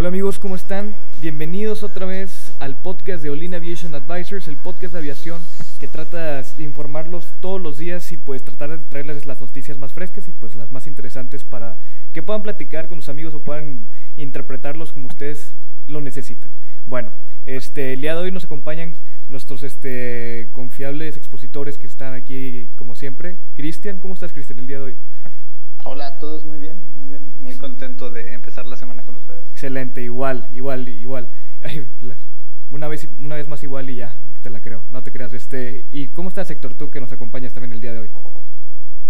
Hola amigos, ¿cómo están? Bienvenidos otra vez al podcast de Olin Aviation Advisors, el podcast de aviación que trata de informarlos todos los días y pues tratar de traerles las noticias más frescas y pues las más interesantes para que puedan platicar con sus amigos o puedan interpretarlos como ustedes lo necesiten. Bueno, este, el día de hoy nos acompañan nuestros este, confiables expositores que están aquí como siempre. Cristian, ¿cómo estás Cristian el día de hoy? Hola a todos, muy bien, muy bien, muy contento de empezar la semana con ustedes. Excelente, igual, igual, igual. Ay, una vez, una vez más igual y ya, te la creo, no te creas. Este, ¿y cómo estás Héctor, tú que nos acompañas también el día de hoy?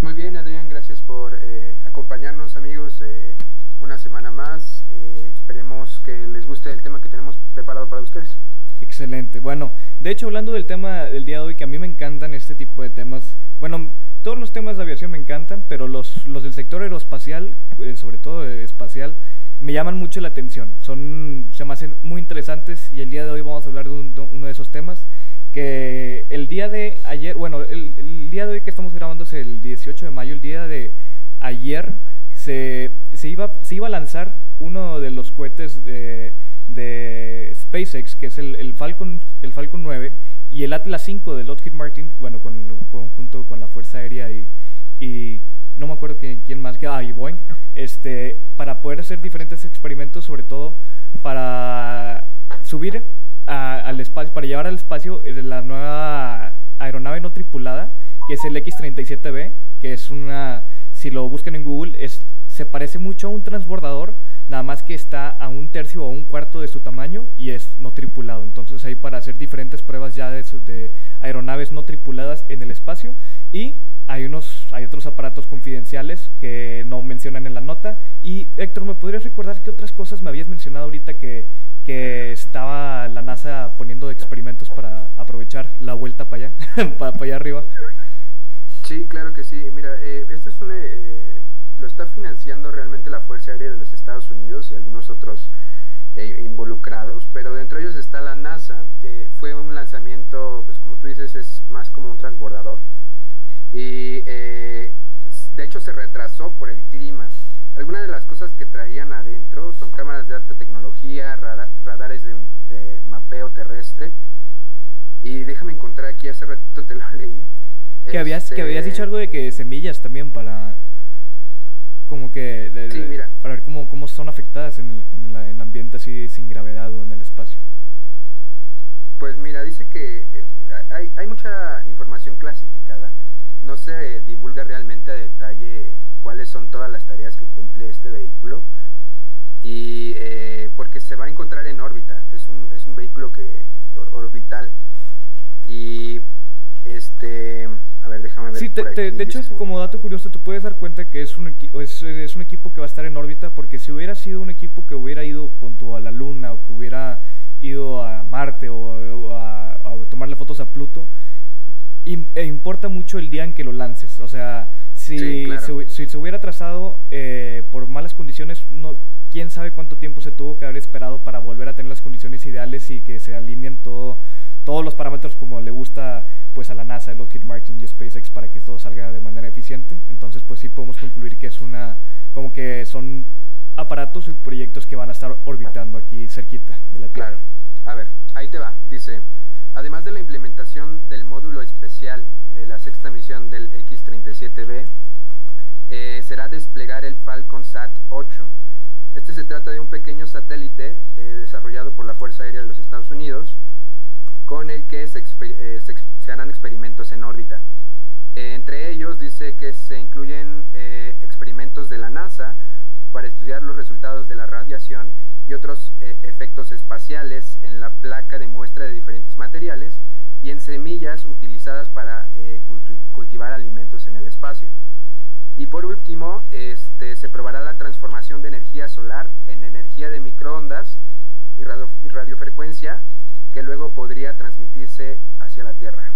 Muy bien, Adrián, gracias por eh, acompañarnos, amigos. eh, una semana más. eh, esperemos que les guste el tema que tenemos preparado para ustedes. Excelente. Bueno, de hecho, hablando del tema del día de hoy, que a mí me encantan este tipo de temas, bueno, todos los temas de aviación me encantan, pero los, los del sector aeroespacial, eh, sobre todo espacial, me llaman mucho la atención. Son, se me hacen muy interesantes y el día de hoy vamos a hablar de uno de esos temas que el día de ayer, bueno, el, el día de hoy que estamos grabando es el 18 de mayo, el día de ayer se, se, iba, se iba a lanzar uno de los cohetes de, de SpaceX, que es el, el Falcon, el Falcon 9, y el Atlas 5 de Lockheed Martin, bueno, con, con- junto con la Fuerza Aérea y, y no me acuerdo quién, quién más, que, ah, Boeing, este, para poder hacer diferentes experimentos, sobre todo para subir al espacio, para llevar al espacio eh, la nueva aeronave no tripulada, que es el X-37B, que es una, si lo buscan en Google, es, se parece mucho a un transbordador, nada más que está a un tercio o un cuarto de su tamaño y es no tripulado. Entonces ahí para hacer diferentes pruebas ya de, de aeronaves no tripuladas en el espacio y hay unos hay otros aparatos confidenciales que no mencionan en la nota y Héctor me podrías recordar qué otras cosas me habías mencionado ahorita que que estaba la NASA poniendo experimentos para aprovechar la vuelta para allá para, para allá arriba Sí, claro que sí. Mira, eh, esto es un, eh, lo está financiando realmente la Fuerza Aérea de los Estados Unidos y algunos otros eh, involucrados, pero dentro de ellos está la NASA. Eh, fue un lanzamiento, pues como tú dices, es más como un transbordador. Y eh, de hecho se retrasó por el clima. Algunas de las cosas que traían adentro son cámaras de alta tecnología, rada- radares de, de mapeo terrestre. Y déjame encontrar aquí, hace ratito te lo leí. que habías que habías Este, dicho algo de que semillas también para como que Sí, mira. para ver cómo, cómo son afectadas en el, en, la- en el ambiente así sin gravedad o en el espacio. Pues mira, dice que eh, hay, hay mucha información clasificada, no se divulga realmente a detalle cuáles son todas las tareas que cumple este vehículo. Y eh, porque se va a encontrar en órbita, es un, es un vehículo que or- orbital. Y este, a ver, déjame ver. Sí, te- por te- aquí, de hecho, como dato curioso, te puedes dar cuenta que es un, es, es un equipo que va a estar en órbita, porque si hubiera sido un equipo que hubiera ido punto a la Luna o que hubiera ido a Marte o, o a, a tomarle fotos a Pluto, e importa mucho el día en que lo lances. O sea, si, Sí, claro. se, si se hubiera trazado eh, por malas condiciones, no, quién sabe cuánto tiempo se tuvo que haber esperado para volver a tener las condiciones ideales y que se alineen todo, todos los parámetros como le gusta pues a la NASA, Lockheed Martin y SpaceX para que todo salga de manera eficiente. Entonces, pues sí podemos concluir que es una, como que son aparatos y proyectos que van a estar orbitando aquí cerquita de la Tierra. Claro. A ver, ahí te va. Dice, además de la implementación del módulo especial de la sexta misión del X-37B, eh, será desplegar el Falcon Sat 8. Este se trata de un pequeño satélite eh, desarrollado por la Fuerza Aérea de los Estados Unidos, con el que eh, se harán experimentos en órbita. Eh, entre ellos dice que se incluyen eh, experimentos de la NASA para estudiar los resultados de la radiación y otros efectos espaciales en la placa de muestra de diferentes materiales y en semillas utilizadas para cultivar alimentos en el espacio. Y por último, este, se probará la transformación de energía solar en energía de microondas y radiofrecuencia que luego podría transmitirse hacia la Tierra.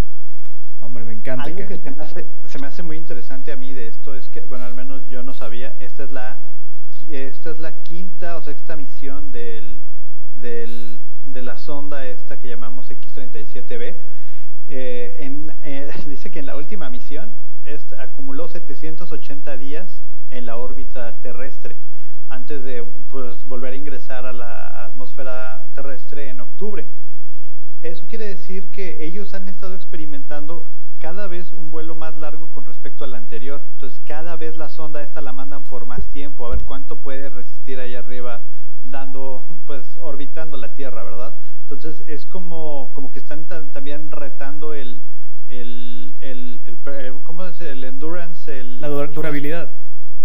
Hombre, me encanta. Algo que, se, me hace, muy interesante a mí de esto es que, bueno, al menos yo no sabía, esta es la, esta es la quinta o sexta misión del, del, de la sonda esta que llamamos X37B. Eh, en, eh, dice que en la última misión es, acumuló 780 días en la órbita terrestre antes de pues, volver a ingresar a la atmósfera terrestre en octubre. Eso quiere decir que ellos han estado experimentando cada vez un vuelo más largo con respecto al anterior. Entonces, cada vez la sonda esta la mandan por más tiempo, a ver cuánto puede resistir ahí arriba, dando, pues, orbitando la Tierra, ¿verdad? Entonces, es como, como que están también retando el, el, el, el, ¿cómo es? El endurance, el, la durabilidad.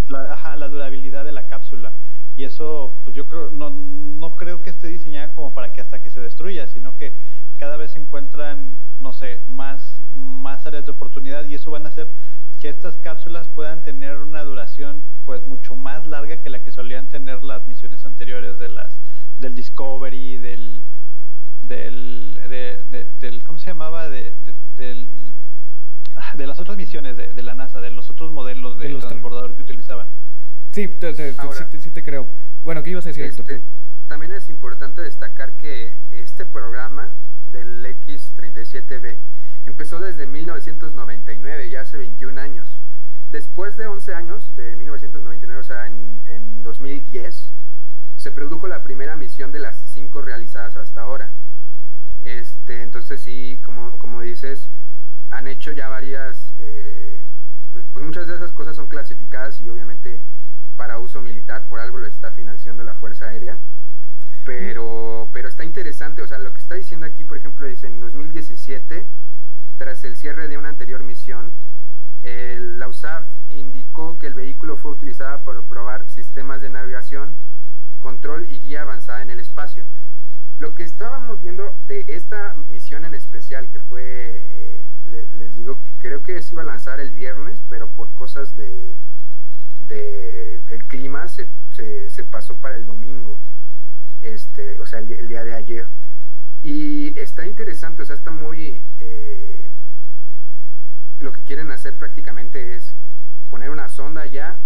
La, ajá, la durabilidad de la cápsula. Y eso, pues yo creo, no, no creo que esté diseñada como para que hasta que se destruya, sino que cada vez se encuentran, no sé, más, más áreas de oportunidad y eso van a hacer que estas cápsulas puedan tener una duración pues mucho más larga que la que solían tener las misiones anteriores de las del Discovery, del del, del ¿cómo se llamaba? De, del, ah, de las otras misiones de, la NASA, de los otros modelos de, transbordador que utilizaban. Sí, sí, te creo. Bueno, ¿qué ibas a decir, este, También es importante destacar que este programa del X-37B empezó desde 1999, ya hace 21 años. Después de 11 años, de 1999, o sea, en, en 2010, se produjo la primera misión de las cinco realizadas hasta ahora. Este, entonces sí, como, como dices, han hecho ya varias, eh, pues, pues, muchas de esas cosas son clasificadas y obviamente para uso militar, por algo lo está financiando la Fuerza Aérea. Pero, pero está interesante, o sea, lo que está diciendo aquí, por ejemplo, dice en 2017, tras el cierre de una anterior misión, la USAF indicó que el vehículo fue utilizado para probar sistemas de navegación, control y guía avanzada en el espacio. Lo que estábamos viendo de esta misión en especial, que fue, eh, les digo, creo que se iba a lanzar el viernes, pero por cosas de, el clima se, se pasó para el domingo este, o sea, el, día de ayer. Y está interesante, o sea, está muy... Eh, lo que quieren hacer prácticamente es poner una sonda ya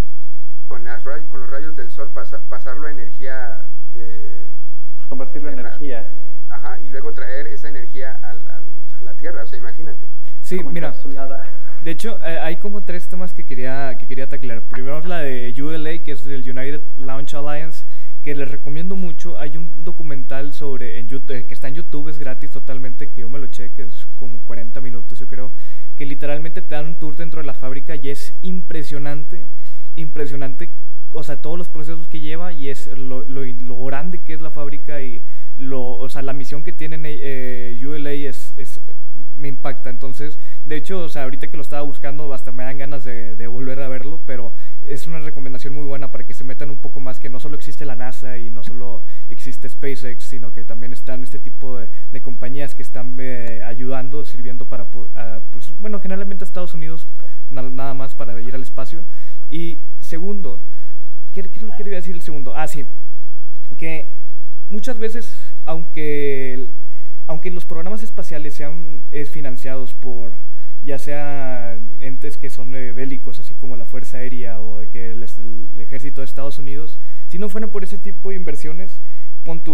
con, las, con los rayos del sol, pasarlo a energía... Eh, Convertirlo en energía. Ajá, y luego traer esa energía a la Tierra, o sea, imagínate. Sí, mira. De hecho, eh, hay como tres temas que quería, que quería taclear. Primero la de ULA, que es el United Launch Alliance, que les recomiendo mucho. Hay un documental sobre en YouTube, que está en YouTube, es gratis totalmente, que yo me lo eché, que es como 40 minutos yo creo, que literalmente te dan un tour dentro de la fábrica y es impresionante, impresionante, o sea, todos los procesos que lleva y es lo, lo, grande que es la fábrica y lo, o sea, la misión que tienen eh, ULA es, me impacta. Entonces, de hecho, o sea, ahorita que lo estaba buscando, hasta me dan ganas de volver a verlo, pero es una recomendación muy buena para que se metan un poco más, que no solo existe la NASA y no solo existe SpaceX, sino que también están este tipo de, compañías que están eh, ayudando, sirviendo para, pues, bueno, generalmente a Estados Unidos, nada más para ir al espacio. Y segundo, ¿qué, qué es lo que quería decir el segundo? Ah, sí, que muchas veces, aunque, aunque los programas espaciales sean financiados por ya sea entes que son bélicos, así como la Fuerza Aérea o que el, Ejército de Estados Unidos, si no fuera por ese tipo de inversiones,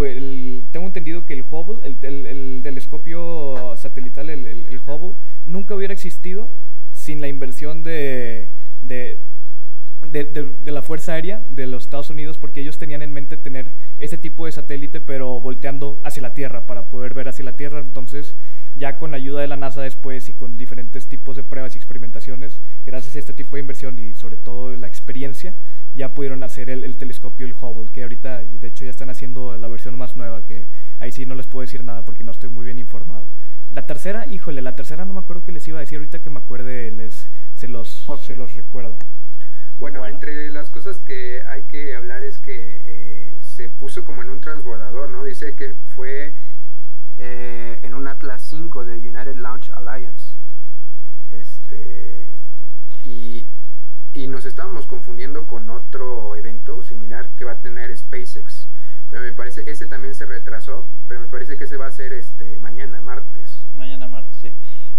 el, tengo entendido que el Hubble, el, telescopio satelital, el, Hubble, nunca hubiera existido sin la inversión de, de, la Fuerza Aérea de los Estados Unidos, porque ellos tenían en mente tener ese tipo de satélite, pero volteando hacia la Tierra, para poder ver hacia la Tierra. Entonces, ya con ayuda de la NASA después y con diferentes tipos de pruebas y experimentaciones, gracias a este tipo de inversión y sobre todo la experiencia, ya pudieron hacer el, telescopio, el Hubble, que ahorita de hecho ya están haciendo la versión más nueva, que ahí sí no les puedo decir nada porque no estoy muy bien informado. La tercera, híjole, la tercera no me acuerdo qué les iba a decir, ahorita que me acuerde les, se, los, se los recuerdo. Bueno, entre las cosas que hay que hablar es que eh, se puso como en un transbordador, ¿no? Dice que fue eh, en un Atlas 5 de United Launch Alliance. Este, y y nos estábamos confundiendo con otro evento similar que va a tener SpaceX. Pero me parece, ese también se retrasó, pero me parece que ese va a ser este mañana martes. Mañana martes, sí.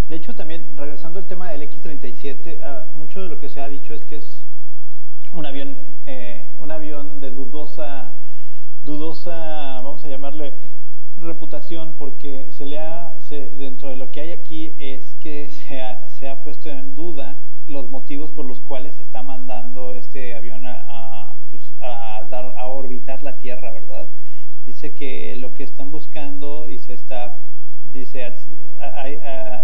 De hecho, también, regresando al tema del X-37, ah, mucho de lo que se ha dicho es que es un avión, eh, un avión de dudosa, dudosa, vamos a llamarle, reputación, porque se le ha, dentro de lo que hay aquí es que se ha, se ha puesto en duda los motivos por los cuales se está mandando este avión a, pues, a, dar, a orbitar la Tierra, ¿verdad? Dice que lo que están buscando y se está, dice,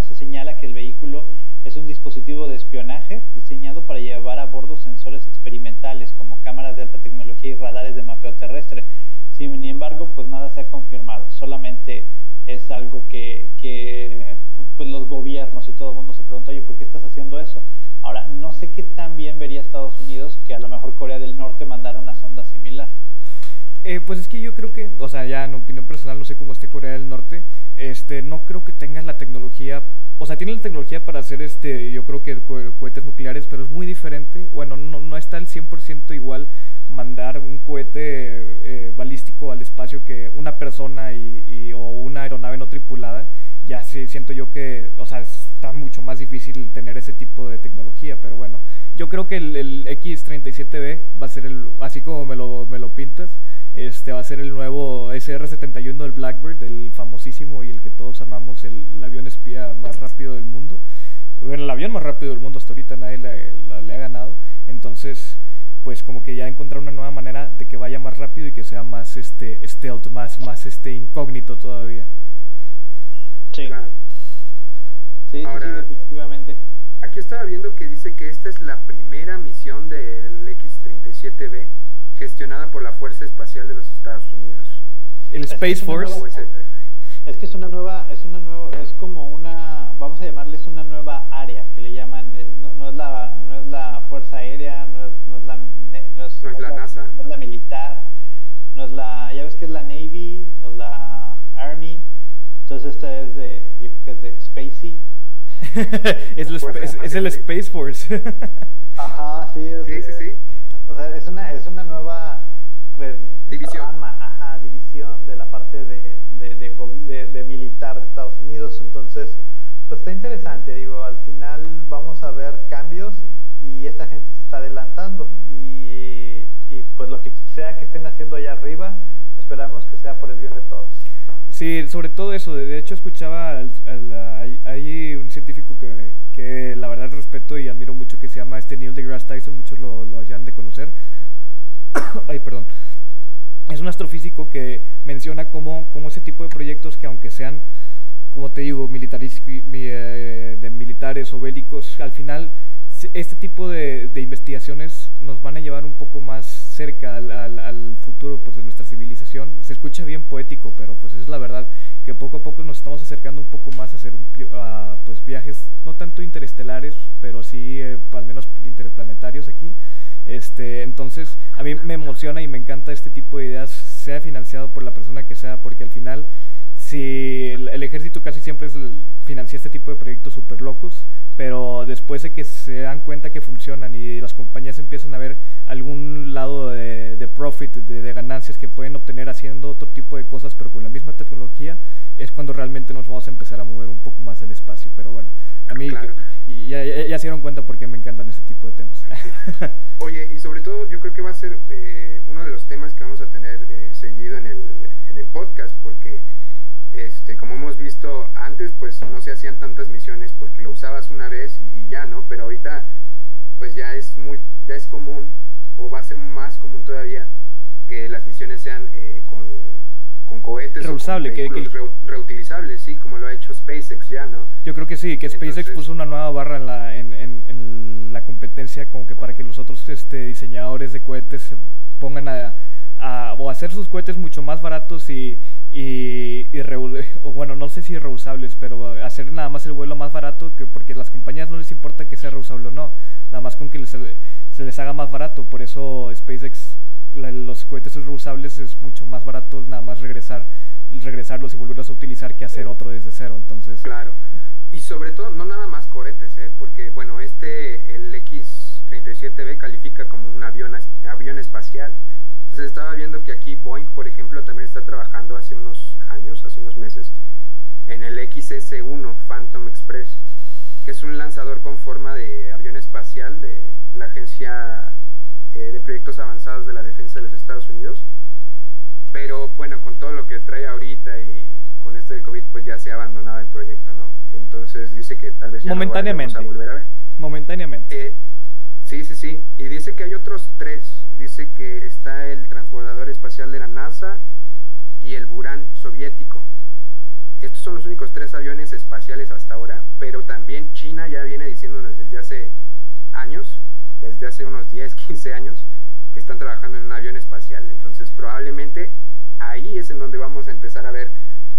se señala que el vehículo es un dispositivo de espionaje diseñado para llevar a bordo sensores experimentales como cámaras de alta tecnología y radares de mapeo terrestre. Sin embargo, pues nada se ha confirmado, solamente es algo que, pues los gobiernos y todo el mundo se pregunta, oye, ¿por qué estás haciendo eso? Ahora, no sé qué tan bien vería Estados Unidos que a lo mejor Corea del Norte mandara una sonda similar. Eh, pues es que yo creo que, o sea, ya en opinión personal, no sé cómo esté Corea del Norte, este, no creo que tenga la tecnología, o sea, tiene la tecnología para hacer, este, yo creo que cohetes nucleares, pero es muy diferente, bueno, no, no está al 100% igual mandar un cohete eh, balístico al espacio que una persona y, o una aeronave no tripulada, ya sí siento yo que, o sea, está mucho más difícil tener ese tipo de tecnología, pero bueno, yo creo que el, X37B va a ser el, así como me lo, me lo pintas, este va a ser el nuevo SR-71 del Blackbird, el famosísimo y el que todos amamos, el, avión espía más rápido del mundo. Bueno, el avión más rápido del mundo hasta ahorita nadie le, le ha ganado, entonces pues como que ya encontrar una nueva manera de que vaya más rápido y que sea más este stealth, más, más este incógnito todavía. Sí, claro. Sí, Ahora, definitivamente. Aquí estaba viendo que dice que esta es la primera misión del X-37B gestionada por la Fuerza Espacial de los Estados Unidos. ¿El Space Force? es que es una nueva, es una nueva, es como una, vamos a llamarles una nueva área que le llaman, eh, no, es la, no es la Fuerza Aérea, no es, no es la, no es, la, NASA, no es la militar, no es la, ya ves que es la Navy, la Army, entonces esta es de, yo creo que es de Spacey. es, es, el Space Force. Ajá, sí, sí, sí, sí. O sea, es una, es una nueva pues, división. ajá, división de la parte de, de, de, militar de Estados Unidos. Entonces, pues está interesante, digo, al final vamos a ver cambios y esta gente se está adelantando y, y pues lo que sea que estén haciendo allá arriba, esperamos que sea por el bien de todos. Sí, sobre todo eso. De hecho, escuchaba hay, un científico que, que, la verdad respeto y admiro mucho que se llama este Neil deGrasse Tyson. Muchos lo, lo hayan de conocer. Ay, perdón es un astrofísico que menciona cómo, cómo, ese tipo de proyectos que aunque sean, como te digo, militares, eh, de militares o bélicos, al final este tipo de, investigaciones nos van a llevar un poco más cerca al, al, futuro pues, de nuestra civilización. Se escucha bien poético, pero pues es la verdad que poco a poco nos estamos acercando un poco más a hacer un, pues, viajes no tanto interestelares, pero sí eh, al menos interplanetarios aquí. Este, entonces, a mí me emociona y me encanta este tipo de ideas, sea financiado por la persona que sea, porque al final, si el, ejército casi siempre es financia este tipo de proyectos súper locos, pero después de que se dan cuenta que funcionan y las compañías empiezan a ver algún lado de, profit, de, ganancias que pueden obtener haciendo otro tipo de cosas, pero con la misma tecnología, es cuando realmente nos vamos a empezar a mover un poco más del espacio. Pero bueno, a mí ya, ya, se dieron cuenta porque me encantan ese tipo de temas. Oye, y sobre todo yo creo que va a ser eh, uno de los temas que vamos a tener eh, seguido en el, en el podcast, porque este, como hemos visto antes, pues no se hacían tantas misiones porque lo usabas una vez y, ya, ¿no? Pero ahorita, pues ya es muy, ya es común, o va a ser más común todavía, que las misiones sean eh, con, con, cohetes Reusable, que, reutilizables, sí, como lo ha hecho SpaceX ya, ¿no? Yo creo que sí, que SpaceX puso una nueva barra en la, en, en, la competencia como que para que los otros este, diseñadores de cohetes se pongan a, a, o hacer sus cohetes mucho más baratos y y, o bueno, no sé si reusables, pero hacer nada más el vuelo más barato, que porque a las compañías no les importa que sea reusable o no, nada más con que se les haga más barato, por eso SpaceX, los cohetes reusables es mucho más barato nada más regresar, regresarlos y volverlos a utilizar que hacer otro desde cero, entonces... Claro, y sobre todo, no nada más cohetes, ¿eh? porque bueno, este, el X X-37B califica como un avión, avión espacial. Entonces estaba viendo que aquí Boeing, por ejemplo, también está trabajando hace unos años, hace unos meses, en el XS-1 Phantom Express, que es un lanzador con forma de avión espacial de la Agencia eh, de Proyectos Avanzados de la Defensa de los Estados Unidos. Pero bueno, con todo lo que trae ahorita y con esto del COVID, pues ya se ha abandonado el proyecto, ¿no? Entonces dice que tal vez ya Momentáneamente. no a volver a ver. Momentáneamente. Eh, sí, sí, sí. Y dice que hay otros tres. Dice que está el transbordador espacial de la NASA y el Buran soviético. Estos son los únicos tres aviones espaciales hasta ahora, pero también China ya viene diciéndonos desde hace años, desde hace unos 10, 15 años, que están trabajando en un avión espacial. Entonces probablemente ahí es en donde vamos a empezar a ver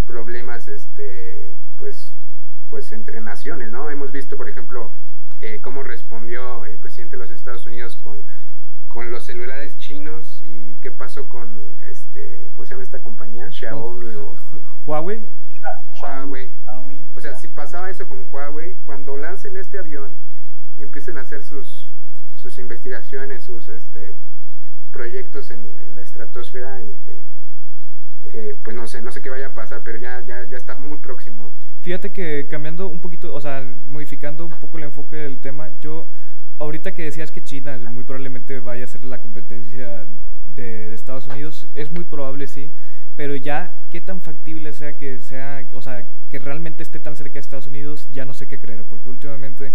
problemas, este, pues, pues entre naciones, ¿no? Hemos visto, por ejemplo, eh, cómo respondió el presidente de los Estados Unidos con, con los celulares chinos y qué pasó con, este, ¿cómo se llama esta compañía? Xiaomi o Huawei. Huawei. O sea, si pasaba eso con Huawei, cuando lancen este avión y empiecen a hacer sus, sus investigaciones, sus este, proyectos en, la estratosfera, eh, pues no sé, no sé qué vaya a pasar, pero ya, ya, ya está muy próximo. Fíjate que cambiando un poquito, o sea, modificando un poco el enfoque del tema, yo ahorita que decías que China muy probablemente vaya a ser la competencia de, de Estados Unidos, es muy probable sí, pero ya qué tan factible sea que sea, o sea, que realmente esté tan cerca de Estados Unidos, ya no sé qué creer, porque últimamente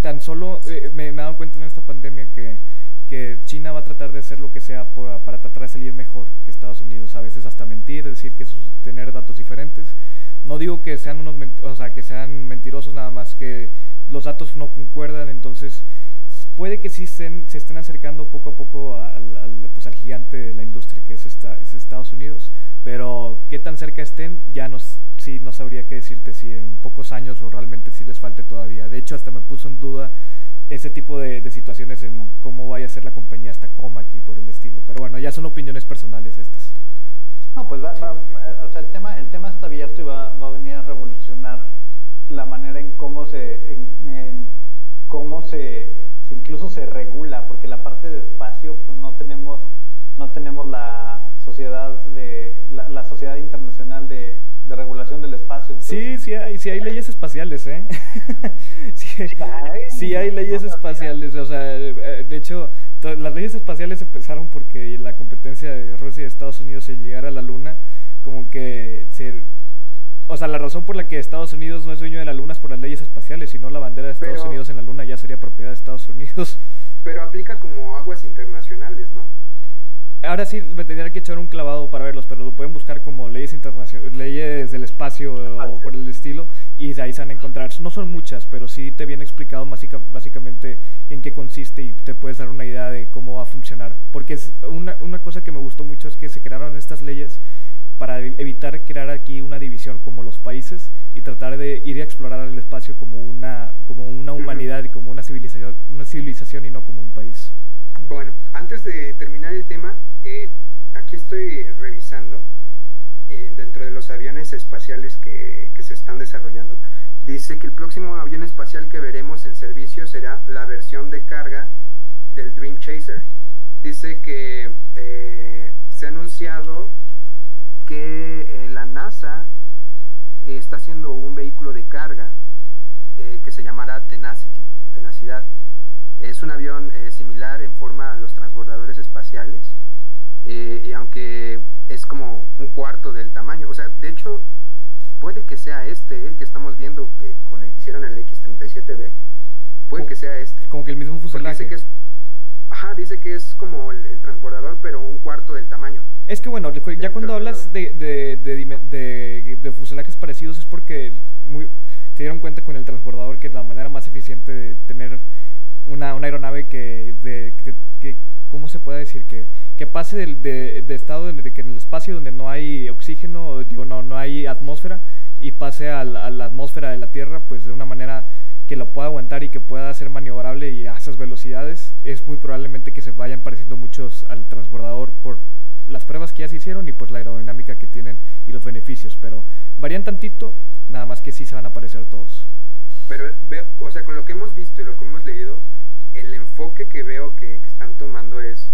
tan solo eh, me, he dado cuenta en esta pandemia que, que, China va a tratar de hacer lo que sea para tratar de salir mejor que Estados Unidos, a veces hasta mentir, decir que tener datos diferentes. No digo que sean unos, o sea, que sean mentirosos nada más que los datos no concuerdan, entonces puede que sí se estén acercando poco a poco al, pues al gigante de la industria que es, esta, es Estados Unidos, pero qué tan cerca estén ya no, sí, no sabría qué decirte si en pocos años o realmente si les falte todavía. De hecho, hasta me puso en duda ese tipo de, situaciones en cómo vaya a ser la compañía hasta coma aquí por el estilo. Pero bueno, ya son opiniones personales estas. No, pues va, o sea, el tema, el tema está abierto y va, va, a venir cómo se, en cómo se incluso se regula, porque la parte de espacio pues, no tenemos no tenemos la sociedad de la, sociedad internacional de, regulación del espacio. sí, sí hay, sí hay leyes espaciales, ¿eh? sí, hay, leyes espaciales, o sea, eh, de hecho, las leyes espaciales empezaron porque la competencia de Rusia y Estados Unidos en llegar a la Luna, como que se o sea, la razón por la que Estados Unidos no es dueño de la Luna es por las leyes espaciales, si no la bandera de Estados Unidos en la Luna ya sería propiedad de Estados Unidos. Pero aplica como aguas internacionales, ¿no? Ahora sí me tendría que echar un clavado para verlos, pero lo pueden buscar como leyes internacionales, leyes del espacio o por el estilo, y de ahí se van a encontrar. No son muchas, pero sí te viene explicado básicamente en qué consiste y te puedes dar una idea de cómo va a funcionar. Porque una, una cosa que me gustó mucho es que se crearon estas leyes para evitar crear aquí una división como los países y tratar de ir a explorar el espacio como una, como una humanidad y como una civilización, una civilización y no como un país. Bueno, antes de terminar el tema, eh, aquí estoy revisando eh, dentro de los aviones espaciales que, que, se están desarrollando. Dice que el próximo avión espacial que veremos en servicio será la versión de carga del Dream Chaser. Dice que eh, se ha anunciado que eh, la NASA eh, está haciendo un vehículo de carga eh, que se llamará Tenacity o Tenacidad. Es un avión similar en forma a los transbordadores espaciales, y aunque es como un cuarto del tamaño, o sea, de hecho, puede que sea este, el que estamos viendo que, con el que hicieron el X-37B, puede que sea este. Como que el mismo fuselaje. Ajá, dice que es como el transbordador, pero un cuarto del tamaño. Es que bueno, ya cuando hablas de, de, de, de, fuselajes parecidos es porque muy, se dieron cuenta con el transbordador que es la manera más eficiente de tener una, una aeronave que, que, ¿cómo se puede decir? Que, que pase del de, estado de, que en el espacio donde no hay oxígeno, digo, no, no hay atmósfera, y pase a la, a la atmósfera de la Tierra, pues de una manera que lo pueda aguantar y que pueda ser maniobrable y a esas velocidades, es muy probablemente que se vayan pareciendo muchos al transbordador por las pruebas que ya se hicieron y pues la aerodinámica que tienen y los beneficios, pero varían tantito, nada más que sí se van a aparecer todos. Pero, o sea, con lo que hemos visto y lo que hemos leído, el enfoque que veo que, están tomando es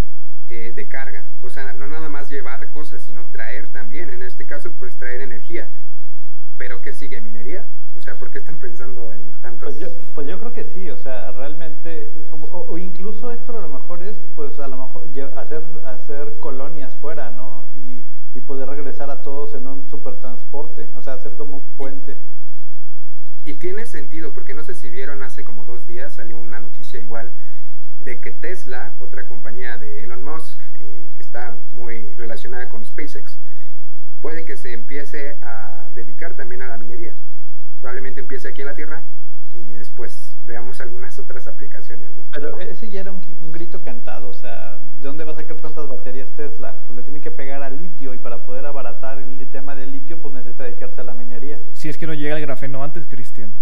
eh, de carga. O sea, no nada más llevar cosas, sino traer también. En este caso, pues traer energía. Pero ¿qué sigue? ¿Minería? O sea, ¿por qué están pensando en tantos? Pues yo, pues yo creo que sí, o sea, realmente, o, incluso Héctor, a lo mejor es, pues a lo mejor hacer, hacer colonias fuera, ¿no? Y, y poder regresar a todos en un supertransporte, o sea, hacer como un puente. Y tiene sentido, porque no sé si vieron hace como dos días, salió una noticia igual, de que Tesla, otra compañía de Elon Musk, y que está muy relacionada con SpaceX, puede que se empiece a dedicar también a la minería. Probablemente empiece aquí en la Tierra y después veamos algunas otras aplicaciones. Pero ese ya era un, grito cantado, o sea, ¿de dónde va a sacar tantas baterías Tesla? Pues le tiene que pegar al litio y para poder abaratar el tema del litio, pues necesita dedicarse a la minería. Si es que no llega el grafeno antes, Cristian.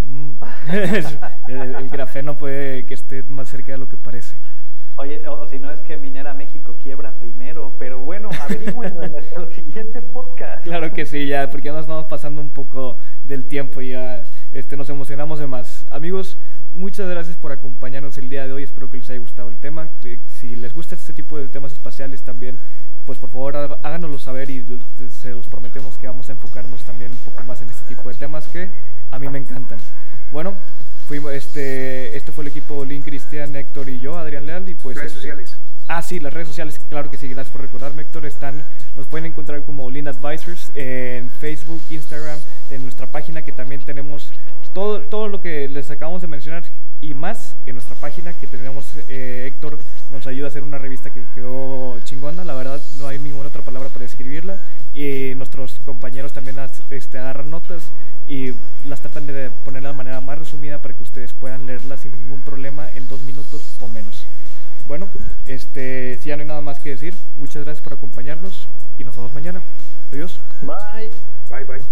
Mm. el, grafeno puede que esté más cerca de lo que parece. Oye, o, si no es que Minera México quiebra primero, pero bueno, averigüen en nuestro siguiente podcast. Claro que sí, ya, porque ya nos estamos pasando un poco del tiempo y ya este, nos emocionamos de más. Amigos, muchas gracias por acompañarnos el día de hoy, espero que les haya gustado el tema. Si les gusta este tipo de temas espaciales también, pues por favor háganoslo saber y se los prometemos que vamos a enfocarnos también un poco más en este tipo de temas que a mí me encantan. Bueno, fuimos, este, este fue el equipo Link, Cristian, Héctor y yo, Adrián Leal, y pues... Redes este, sociales. Ah, sí, las redes sociales, claro que sí, gracias por recordarme, Héctor, están, nos pueden encontrar como Lean Advisors en Facebook, Instagram, en nuestra página que también tenemos todo, todo lo que les acabamos de mencionar y más en nuestra página que tenemos, eh, Héctor nos ayuda a hacer una revista que quedó chingona, la verdad no hay ninguna otra palabra para describirla. Y nuestros compañeros también este, agarran notas y las tratan de poner de manera más resumida para que ustedes puedan leerlas sin ningún problema en dos minutos o menos. Bueno, este, si ya no hay nada más que decir, muchas gracias por acompañarnos y nos vemos mañana. Adiós. Bye. Bye, bye.